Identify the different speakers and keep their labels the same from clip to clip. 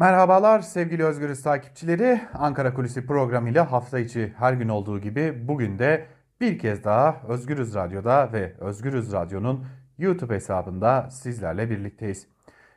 Speaker 1: Merhabalar sevgili Özgürüz takipçileri. Ankara Kulisi programıyla hafta içi her gün olduğu gibi bugün de bir kez daha Özgürüz Radyo'da ve Özgürüz Radyo'nun YouTube hesabında sizlerle birlikteyiz.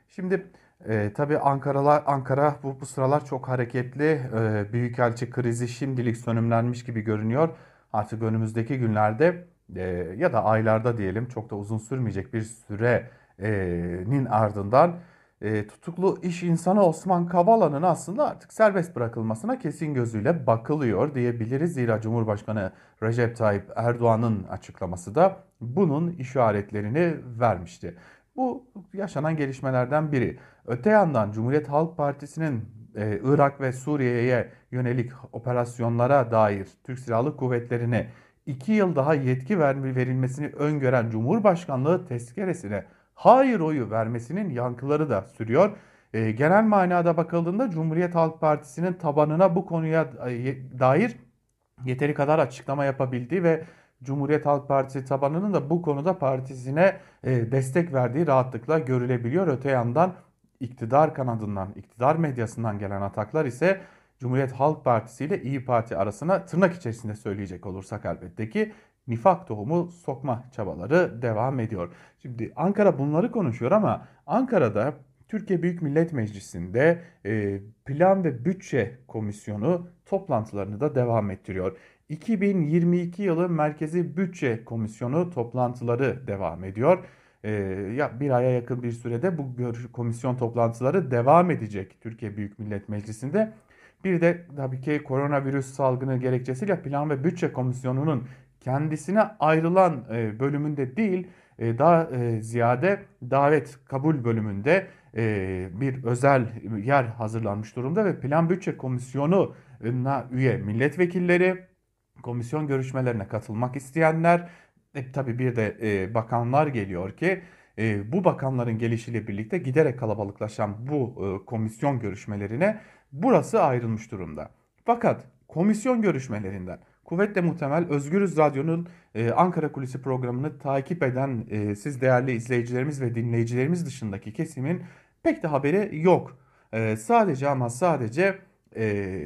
Speaker 1: Şimdi e, tabii Ankaralar, Ankara bu, bu sıralar çok hareketli. E, Büyükelçi krizi şimdilik sönümlenmiş gibi görünüyor. Artık önümüzdeki günlerde e, ya da aylarda diyelim çok da uzun sürmeyecek bir sürenin ardından e, tutuklu iş insanı Osman Kavala'nın aslında artık serbest bırakılmasına kesin gözüyle bakılıyor diyebiliriz. Zira Cumhurbaşkanı Recep Tayyip Erdoğan'ın açıklaması da bunun işaretlerini vermişti. Bu yaşanan gelişmelerden biri. Öte yandan Cumhuriyet Halk Partisi'nin e, Irak ve Suriye'ye yönelik operasyonlara dair Türk Silahlı Kuvvetleri'ne 2 yıl daha yetki verilmesini öngören Cumhurbaşkanlığı tezkeresine hayır oyu vermesinin yankıları da sürüyor. E, genel manada bakıldığında Cumhuriyet Halk Partisi'nin tabanına bu konuya e, dair yeteri kadar açıklama yapabildiği ve Cumhuriyet Halk Partisi tabanının da bu konuda partisine e, destek verdiği rahatlıkla görülebiliyor. Öte yandan iktidar kanadından, iktidar medyasından gelen ataklar ise Cumhuriyet Halk Partisi ile İyi Parti arasına tırnak içerisinde söyleyecek olursak elbette ki nifak tohumu sokma çabaları devam ediyor. Şimdi Ankara bunları konuşuyor ama Ankara'da Türkiye Büyük Millet Meclisi'nde e, Plan ve Bütçe Komisyonu toplantılarını da devam ettiriyor. 2022 yılı Merkezi Bütçe Komisyonu toplantıları devam ediyor. Ee, ya bir aya yakın bir sürede bu komisyon toplantıları devam edecek Türkiye Büyük Millet Meclisi'nde. Bir de tabii ki koronavirüs salgını gerekçesiyle Plan ve Bütçe Komisyonu'nun kendisine ayrılan e, bölümünde değil e, daha e, ziyade davet kabul bölümünde bir özel yer hazırlanmış durumda ve Plan Bütçe Komisyonu'na üye milletvekilleri komisyon görüşmelerine katılmak isteyenler e, tabii bir de e, bakanlar geliyor ki e, bu bakanların gelişiyle birlikte giderek kalabalıklaşan bu e, komisyon görüşmelerine burası ayrılmış durumda. Fakat komisyon görüşmelerinden kuvvetle muhtemel Özgürüz Radyo'nun e, Ankara Kulisi programını takip eden e, siz değerli izleyicilerimiz ve dinleyicilerimiz dışındaki kesimin pek de haberi yok. E, sadece ama sadece e,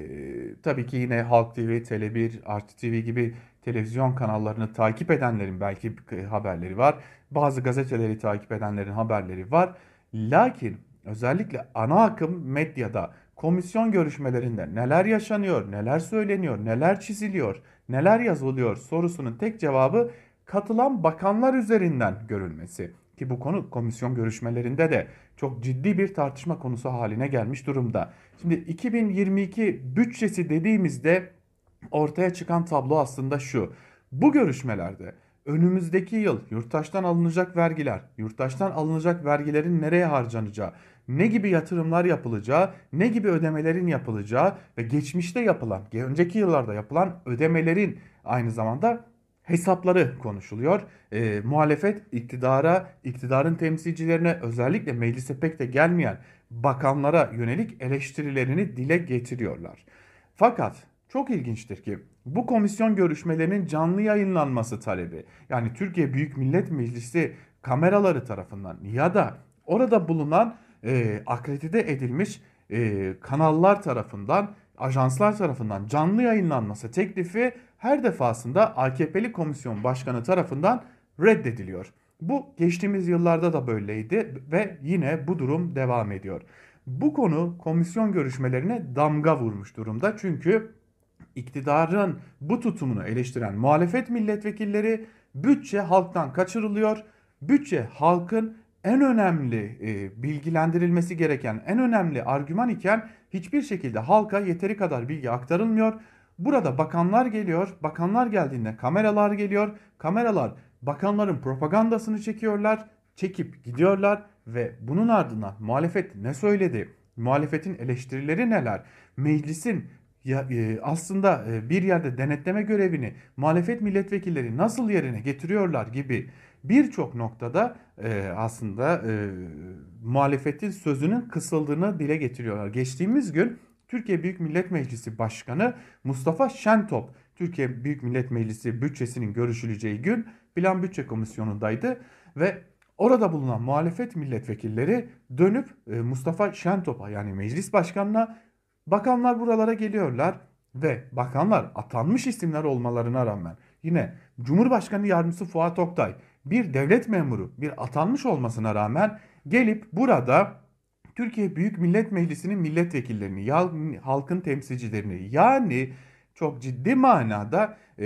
Speaker 1: tabii ki yine Halk TV, Tele1, Artı TV gibi televizyon kanallarını takip edenlerin belki haberleri var. Bazı gazeteleri takip edenlerin haberleri var. Lakin özellikle ana akım medyada komisyon görüşmelerinde neler yaşanıyor, neler söyleniyor, neler çiziliyor, neler yazılıyor sorusunun tek cevabı katılan bakanlar üzerinden görülmesi. Ki bu konu komisyon görüşmelerinde de çok ciddi bir tartışma konusu haline gelmiş durumda. Şimdi 2022 bütçesi dediğimizde ortaya çıkan tablo aslında şu. Bu görüşmelerde önümüzdeki yıl yurttaştan alınacak vergiler, yurttaştan alınacak vergilerin nereye harcanacağı, ne gibi yatırımlar yapılacağı, ne gibi ödemelerin yapılacağı ve geçmişte yapılan, önceki yıllarda yapılan ödemelerin aynı zamanda hesapları konuşuluyor. E, muhalefet iktidara, iktidarın temsilcilerine özellikle meclise pek de gelmeyen bakanlara yönelik eleştirilerini dile getiriyorlar. Fakat çok ilginçtir ki bu komisyon görüşmelerinin canlı yayınlanması talebi yani Türkiye Büyük Millet Meclisi kameraları tarafından ya da orada bulunan e, akredite edilmiş e, kanallar tarafından ajanslar tarafından canlı yayınlanması teklifi her defasında AKP'li komisyon başkanı tarafından reddediliyor. Bu geçtiğimiz yıllarda da böyleydi ve yine bu durum devam ediyor. Bu konu komisyon görüşmelerine damga vurmuş durumda. Çünkü iktidarın bu tutumunu eleştiren muhalefet milletvekilleri bütçe halktan kaçırılıyor. Bütçe halkın en önemli e, bilgilendirilmesi gereken en önemli argüman iken hiçbir şekilde halka yeteri kadar bilgi aktarılmıyor. Burada bakanlar geliyor. Bakanlar geldiğinde kameralar geliyor. Kameralar bakanların propagandasını çekiyorlar. Çekip gidiyorlar ve bunun ardından muhalefet ne söyledi? Muhalefetin eleştirileri neler? Meclisin ya, e, aslında e, bir yerde denetleme görevini muhalefet milletvekilleri nasıl yerine getiriyorlar gibi birçok noktada e, aslında e, muhalefetin sözünün kısıldığını dile getiriyorlar. Geçtiğimiz gün Türkiye Büyük Millet Meclisi Başkanı Mustafa Şentop, Türkiye Büyük Millet Meclisi bütçesinin görüşüleceği gün Plan Bütçe Komisyonu'ndaydı ve Orada bulunan muhalefet milletvekilleri dönüp e, Mustafa Şentop'a yani meclis başkanına bakanlar buralara geliyorlar ve bakanlar atanmış isimler olmalarına rağmen yine Cumhurbaşkanı Yardımcısı Fuat Oktay bir devlet memuru bir atanmış olmasına rağmen gelip burada Türkiye Büyük Millet Meclisi'nin milletvekillerini, halkın temsilcilerini yani çok ciddi manada e,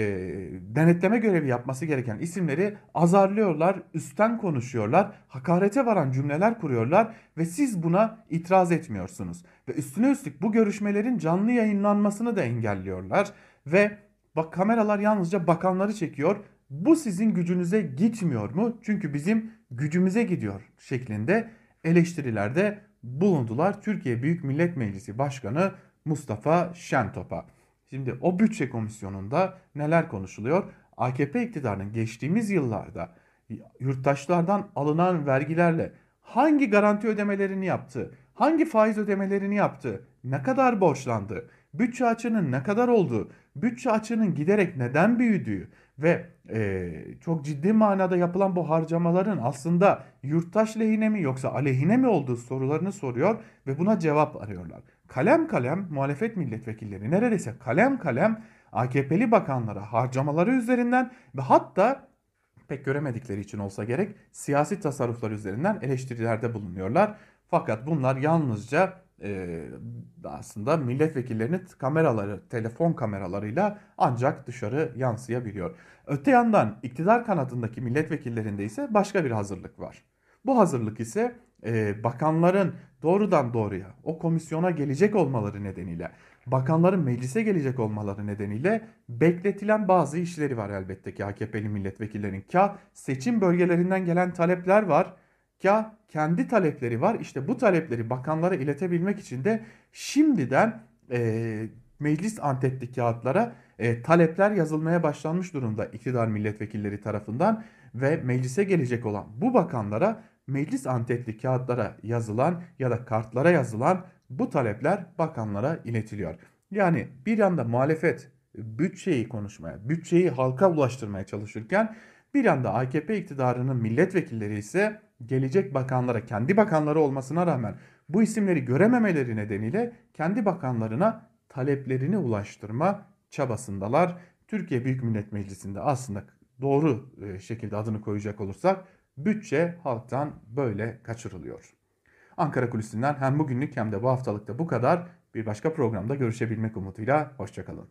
Speaker 1: denetleme görevi yapması gereken isimleri azarlıyorlar, üstten konuşuyorlar, hakarete varan cümleler kuruyorlar ve siz buna itiraz etmiyorsunuz. Ve üstüne üstlük bu görüşmelerin canlı yayınlanmasını da engelliyorlar ve bak kameralar yalnızca bakanları çekiyor. Bu sizin gücünüze gitmiyor mu? Çünkü bizim gücümüze gidiyor şeklinde eleştirilerde bulundular. Türkiye Büyük Millet Meclisi Başkanı Mustafa Şentop'a. Şimdi o bütçe komisyonunda neler konuşuluyor? AKP iktidarının geçtiğimiz yıllarda yurttaşlardan alınan vergilerle hangi garanti ödemelerini yaptı? Hangi faiz ödemelerini yaptı? Ne kadar borçlandı? Bütçe açığının ne kadar olduğu, bütçe açığının giderek neden büyüdüğü ve e, çok ciddi manada yapılan bu harcamaların aslında yurttaş lehine mi yoksa aleyhine mi olduğu sorularını soruyor ve buna cevap arıyorlar kalem kalem muhalefet milletvekilleri neredeyse kalem kalem AKP'li bakanlara harcamaları üzerinden ve hatta pek göremedikleri için olsa gerek siyasi tasarruflar üzerinden eleştirilerde bulunuyorlar. Fakat bunlar yalnızca e, aslında milletvekillerinin kameraları, telefon kameralarıyla ancak dışarı yansıyabiliyor. Öte yandan iktidar kanadındaki milletvekillerinde ise başka bir hazırlık var. Bu hazırlık ise e, bakanların doğrudan doğruya o komisyona gelecek olmaları nedeniyle, bakanların meclise gelecek olmaları nedeniyle bekletilen bazı işleri var elbette ki AKP'li milletvekillerinin. Kah seçim bölgelerinden gelen talepler var, kah kendi talepleri var. İşte bu talepleri bakanlara iletebilmek için de şimdiden e, meclis antetli kağıtlara e, talepler yazılmaya başlanmış durumda iktidar milletvekilleri tarafından ve meclise gelecek olan bu bakanlara meclis antetli kağıtlara yazılan ya da kartlara yazılan bu talepler bakanlara iletiliyor. Yani bir yanda muhalefet bütçeyi konuşmaya, bütçeyi halka ulaştırmaya çalışırken bir yanda AKP iktidarının milletvekilleri ise gelecek bakanlara, kendi bakanları olmasına rağmen bu isimleri görememeleri nedeniyle kendi bakanlarına taleplerini ulaştırma çabasındalar. Türkiye Büyük Millet Meclisi'nde aslında doğru e, şekilde adını koyacak olursak bütçe halktan böyle kaçırılıyor. Ankara Kulisi'nden hem bugünlük hem de bu haftalıkta bu kadar. Bir başka programda görüşebilmek umuduyla hoşçakalın.